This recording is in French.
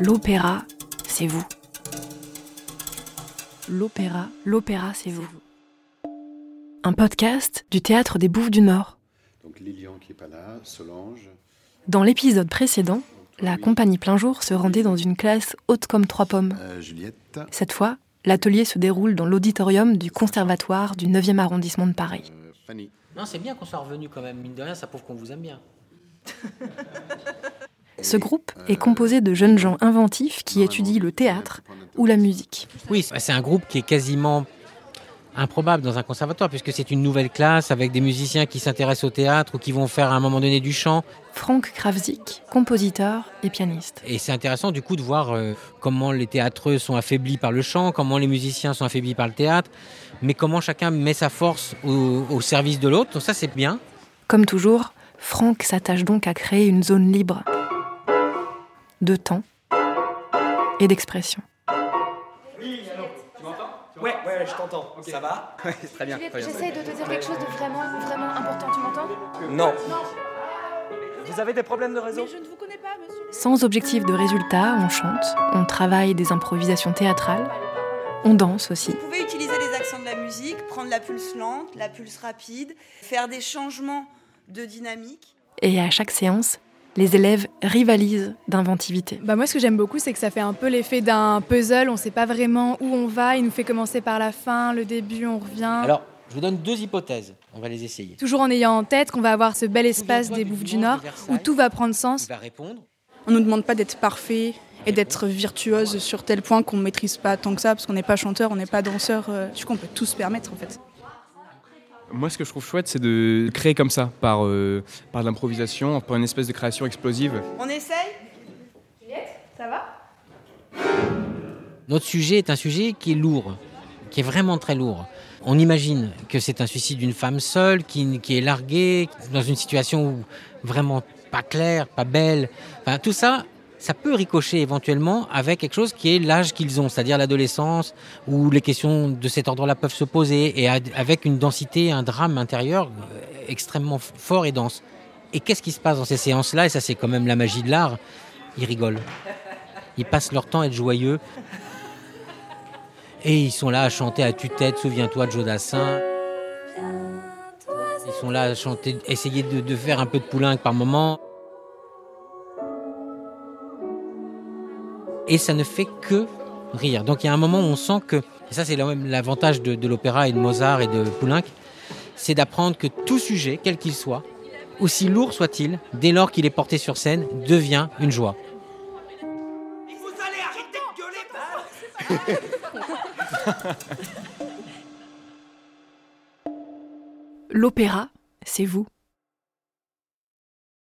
L'opéra, c'est vous. L'opéra, l'opéra, c'est vous. Un podcast du théâtre des Bouffes du Nord. Donc Lilian qui est pas là, Solange. Dans l'épisode précédent, la compagnie plein jour se rendait dans une classe haute comme trois pommes. Euh, Juliette. Cette fois, l'atelier se déroule dans l'auditorium du conservatoire du 9e arrondissement de Paris. euh, Fanny. Non, c'est bien qu'on soit revenu quand même. Mine de rien, ça prouve qu'on vous aime bien. Ce groupe est composé de jeunes gens inventifs qui étudient le théâtre ou la musique. Oui, c'est un groupe qui est quasiment improbable dans un conservatoire, puisque c'est une nouvelle classe avec des musiciens qui s'intéressent au théâtre ou qui vont faire à un moment donné du chant. Frank Kravzik, compositeur et pianiste. Et c'est intéressant du coup de voir euh, comment les théâtreux sont affaiblis par le chant, comment les musiciens sont affaiblis par le théâtre, mais comment chacun met sa force au, au service de l'autre. Donc ça, c'est bien. Comme toujours, Frank s'attache donc à créer une zone libre de temps et d'expression. Ouais, ouais, je t'entends. Ça va? Ouais, très bien. Juliette, très bien. j'essaie de te dire quelque chose de vraiment, vraiment important, tu m'entends? Non. Vous avez des problèmes de réseau? Je ne vous connais pas, monsieur. Sans objectif de résultat, on chante, on travaille des improvisations théâtrales, on danse aussi. Vous pouvez utiliser les accents de la musique, prendre la pulse lente, la pulse rapide, faire des changements de dynamique. Et à chaque séance, les élèves rivalisent d'inventivité. Bah moi, ce que j'aime beaucoup, c'est que ça fait un peu l'effet d'un puzzle. On ne sait pas vraiment où on va. Il nous fait commencer par la fin, le début, on revient. Alors, je vous donne deux hypothèses. On va les essayer. Toujours en ayant en tête qu'on va avoir ce bel espace des Bouffes du Nord où tout va prendre sens. Il va répondre. On ne nous demande pas d'être parfait et d'être virtuose sur tel point qu'on ne maîtrise pas tant que ça, parce qu'on n'est pas chanteur, on n'est pas danseur. euh, Du coup, on peut tout se permettre en fait. Moi, ce que je trouve chouette, c'est de créer comme ça, par, euh, par de l'improvisation, par une espèce de création explosive. On essaye Juliette, ça va? Notre sujet est un sujet qui est lourd, qui est vraiment très lourd. On imagine que c'est un suicide d'une femme seule qui, qui est larguée dans une situation où vraiment pas claire, pas belle. Enfin, tout ça, ça peut ricocher éventuellement avec quelque chose qui est l'âge qu'ils ont, c'est-à-dire l'adolescence, où les questions de cet ordre-là peuvent se poser, et avec une densité, un drame intérieur euh, extrêmement fort et dense. Et qu'est-ce qui se passe dans ces séances-là? Et ça, c'est quand même la magie de l'art. Ils rigolent. Ils passent leur temps à être joyeux. Et ils sont là à chanter à tue-tête, souviens-toi de Jodassin. Ils sont là à chanter, essayer de, faire un peu de poulenc par moment. Et ça ne fait que rire. Donc il y a un moment où on sent que, et ça c'est là même l'avantage de, de l'opéra et de Mozart et de Poulenc, c'est d'apprendre que tout sujet, quel qu'il soit, aussi lourd soit-il, dès lors qu'il est porté sur scène, devient une joie. Vous allez arrêter de gueuler L'opéra, c'est vous.